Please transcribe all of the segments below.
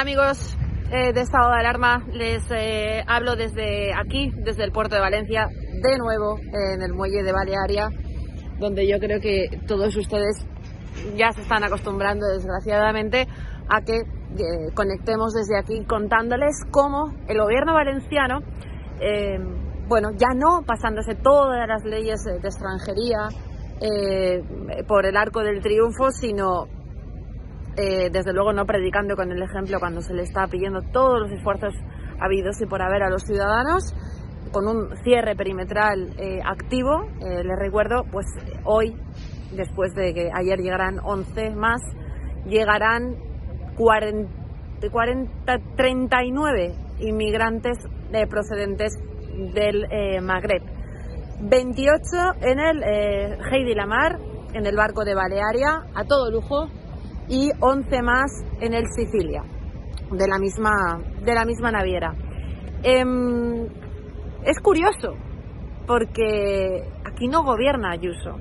Amigos eh, de Estado de Alarma, les eh, hablo desde aquí, desde el puerto de Valencia, de nuevo en el muelle de Balearia, donde yo creo que todos ustedes ya se están acostumbrando desgraciadamente a que eh, conectemos desde aquí contándoles cómo el gobierno valenciano, eh, bueno, ya no pasándose todas las leyes de extranjería por el arco del triunfo, sino eh, desde luego no predicando con el ejemplo cuando se le está pidiendo todos los esfuerzos habidos y por haber a los ciudadanos, con un cierre perimetral eh, activo. Eh, les recuerdo, pues hoy, después de que ayer llegaran 11 más, llegarán 40, 40 39 inmigrantes procedentes del Magreb. 28 en el Heidi Lamar, en el barco de Balearia, a todo lujo, y 11 más en el Sicilia, de la misma, de la misma naviera. Em, es curioso, porque aquí no gobierna Ayuso.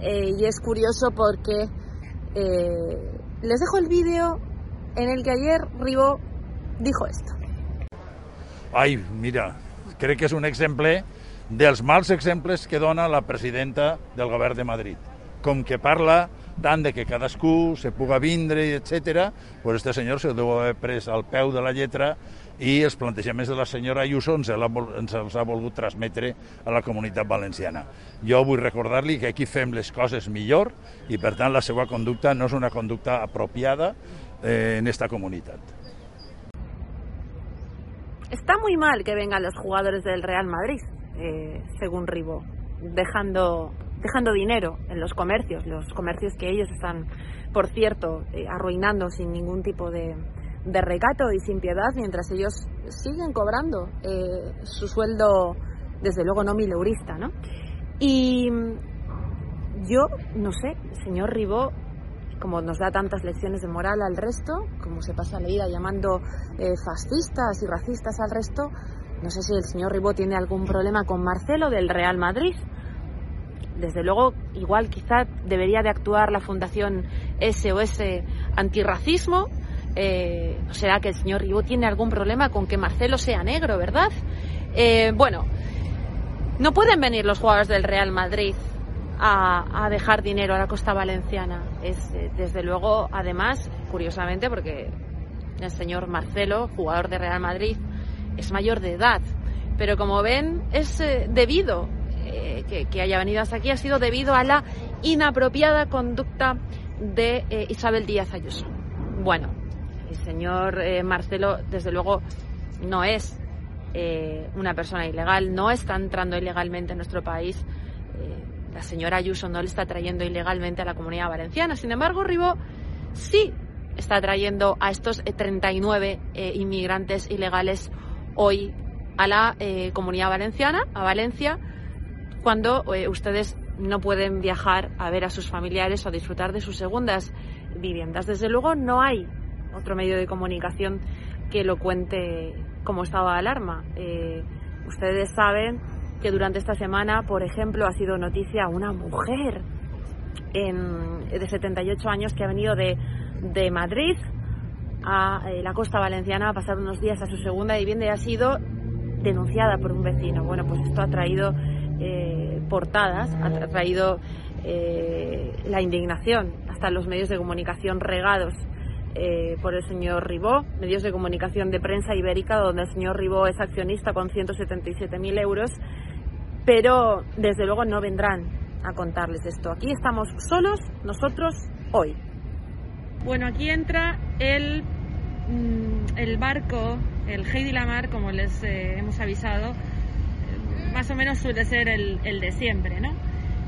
Eh, y es curioso porque eh, les dejo el vídeo en el que ayer Ribó dijo esto. Ai, mira, crec que és un exemple dels mals exemples que dona la presidenta del govern de Madrid. Com que parla tant de que cadascú se puga vindre, etc. pues este senyor se deu haver pres al peu de la lletra i els plantejaments de la senyora Ayuso ens, ens els ha volgut transmetre a la comunitat valenciana. Jo vull recordar-li que aquí fem les coses millor i, per tant, la seva conducta no és una conducta apropiada eh, en esta comunitat. Está muy mal que vengan los jugadores del Real Madrid, eh, según Ribó, dejando, dejando dinero en los comercios, los comercios que ellos están, por cierto, eh, arruinando sin ningún tipo de, de recato y sin piedad, mientras ellos siguen cobrando eh, su sueldo, desde luego no mileurista, ¿no? Y yo, no sé, señor Ribó, como nos da tantas lecciones de moral al resto, como se pasa la vida llamando eh, fascistas y racistas al resto, no sé si el señor Ribó tiene algún problema con Marcelo del Real Madrid. Desde luego, igual quizá debería de actuar la Fundación SOS Antirracismo. Eh, ¿No será que el señor Ribó tiene algún problema con que Marcelo sea negro, verdad? Eh, bueno, no pueden venir los jugadores del Real Madrid a, dejar dinero a la costa valenciana. Es, eh, desde luego, además, curiosamente, porque el señor Marcelo, jugador de Real Madrid, es mayor de edad. Pero como ven, es eh, debido eh, que, haya venido hasta aquí, ha sido debido a la inapropiada conducta de Isabel Díaz Ayuso. Bueno, el señor Marcelo, desde luego, no es una persona ilegal, no está entrando ilegalmente en nuestro país la señora Ayuso no le está trayendo ilegalmente a la comunidad valenciana. Sin embargo, Ribó sí está trayendo a estos 39 eh, eh, inmigrantes ilegales hoy a la eh, comunidad valenciana, a Valencia, cuando ustedes no pueden viajar a ver a sus familiares o disfrutar de sus segundas viviendas. Desde luego no hay otro medio de comunicación que lo cuente como estado de alarma. ustedes saben que durante esta semana, por ejemplo, ha sido noticia una mujer de 78 años que ha venido de, de Madrid a eh, la costa valenciana a pasar unos días a su segunda vivienda y ha sido denunciada por un vecino. Bueno, pues esto ha traído eh, portadas, ha traído eh, la indignación hasta los medios de comunicación regados por el señor Ribó, medios de comunicación de prensa ibérica, donde el señor Ribó es accionista con 177.000 euros pero desde luego no vendrán a contarles esto. Aquí estamos solos nosotros hoy. Bueno, aquí entra el, mm, el barco, el Heidi Lamar, como les eh, hemos avisado, más o menos suele ser el, el de siempre, ¿no?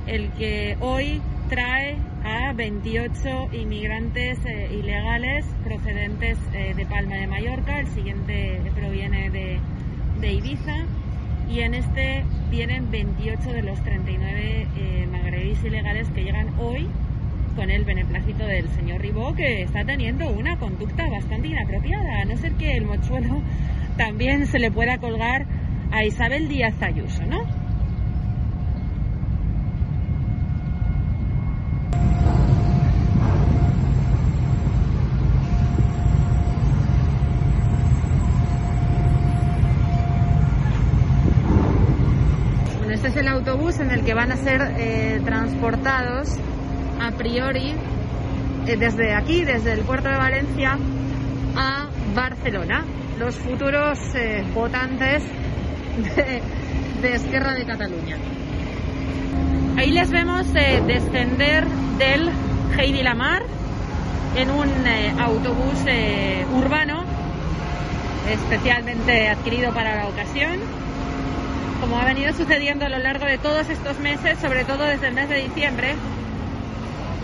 El que hoy trae a 28 inmigrantes eh, ilegales procedentes eh, de Palma de Mallorca, el siguiente proviene de, de Ibiza. Y en este vienen 28 de los 39 eh, ilegales que llegan hoy con el beneplácito del señor Ribó, que está teniendo una conducta bastante inapropiada, a no ser que el mochuelo también se le pueda colgar a Isabel Díaz Ayuso, ¿no? el autobús en el que van a ser eh, transportados a priori eh, desde aquí, desde el puerto de Valencia, a Barcelona, los futuros eh, votantes de, de, Esquerra de Cataluña. Ahí les vemos descender del Heidi Lamar en un autobús urbano especialmente adquirido para la ocasión como ha venido sucediendo a lo largo de todos estos meses, sobre todo desde el mes de diciembre,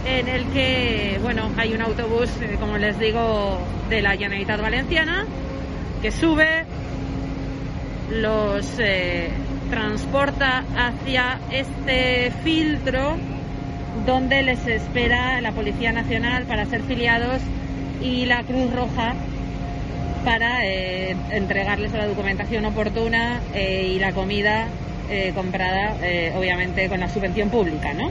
en el que, bueno, hay un autobús, eh, como les digo, de la Generalitat Valenciana, que sube, los eh, transporta hacia este filtro donde les espera la Policía Nacional para ser filiados y la Cruz Roja para eh, entregarles la documentación oportuna eh, y la comida eh, comprada, obviamente, con la subvención pública, ¿no?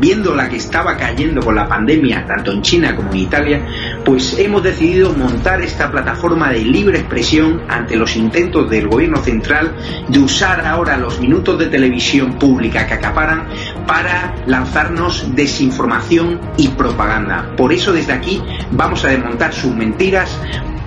viendo la que estaba cayendo con la pandemia, tanto en China como en Italia, pues hemos decidido montar esta plataforma de libre expresión ante los intentos del gobierno central de usar ahora los minutos de televisión pública que acaparan para lanzarnos desinformación y propaganda. Por eso desde aquí vamos a desmontar sus mentiras,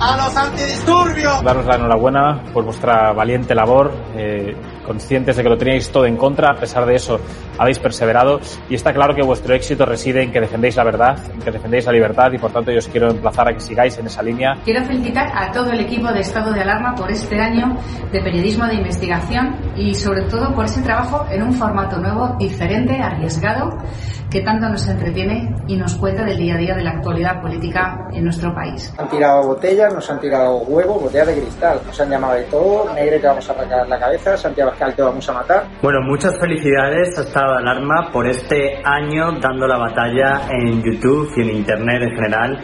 a los antidisturbios. Daros la enhorabuena por vuestra valiente labor, eh, conscientes de que lo teníais todo en contra, a pesar de eso habéis perseverado y está claro que vuestro éxito reside en que defendéis la verdad, en que defendéis la libertad y por tanto yo os quiero emplazar a que sigáis en esa línea. Quiero felicitar a todo el equipo de Estado de Alarma por este año de periodismo de investigación y sobre todo por ese trabajo en un formato nuevo, diferente, arriesgado que tanto nos entretiene y nos cuenta del día a día de la actualidad política en nuestro país. Han tirado botellas, nos han tirado huevos, botellas de cristal, nos han llamado de todo, Negre te vamos a arrancar la cabeza, Santiago Pascal te vamos a matar. Bueno, muchas felicidades a Estado de Alarma por este año dando la batalla en YouTube y en Internet en general.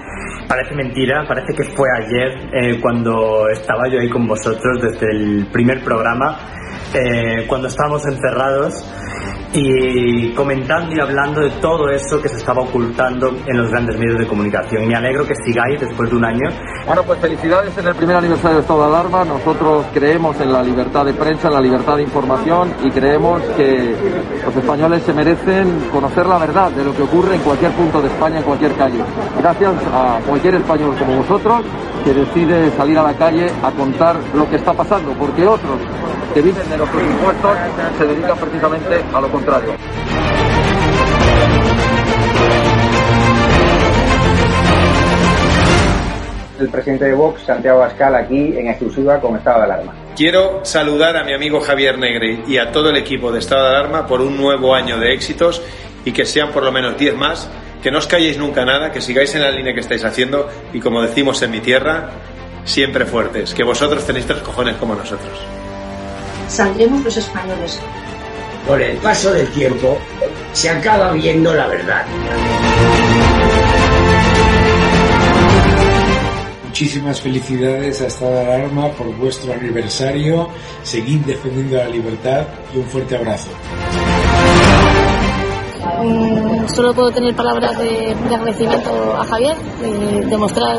Parece mentira, parece que fue ayer eh, cuando estaba yo ahí con vosotros desde el primer programa, eh, cuando estábamos encerrados y comentando y hablando de todo eso que se estaba ocultando en los grandes medios de comunicación. Me alegro que sigáis después de un año. Bueno, pues felicidades en el primer aniversario de estado de alarma. Nosotros creemos en la libertad de prensa, en la libertad de información y creemos que los españoles se merecen conocer la verdad de lo que ocurre en cualquier punto de España, en cualquier calle. Gracias a cualquier español como vosotros que decide salir a la calle a contar lo que está pasando, porque otros que viven de los impuestos se dedican precisamente a lo contrario. El presidente de Vox, Santiago Abascal, aquí en exclusiva con estado de alarma. Quiero saludar a mi amigo Javier Negre y a todo el equipo de estado de alarma por un nuevo año de éxitos y que sean por lo menos 10 más. Que no os calléis nunca nada, que sigáis en la línea que estáis haciendo y como decimos en mi tierra, siempre fuertes, que vosotros tenéis tres cojones como nosotros. Saldremos los españoles. Con el paso del tiempo se acaba viendo la verdad. Muchísimas felicidades a Estado de Alarma por vuestro aniversario. Seguid defendiendo la libertad y un fuerte abrazo. Mm, solo puedo tener palabras de, de agradecimiento a Javier, de demostrar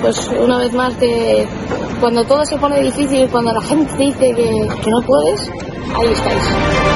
pues una vez más que cuando todo se pone difícil, cuando la gente dice que, que no puedes, ahí estáis.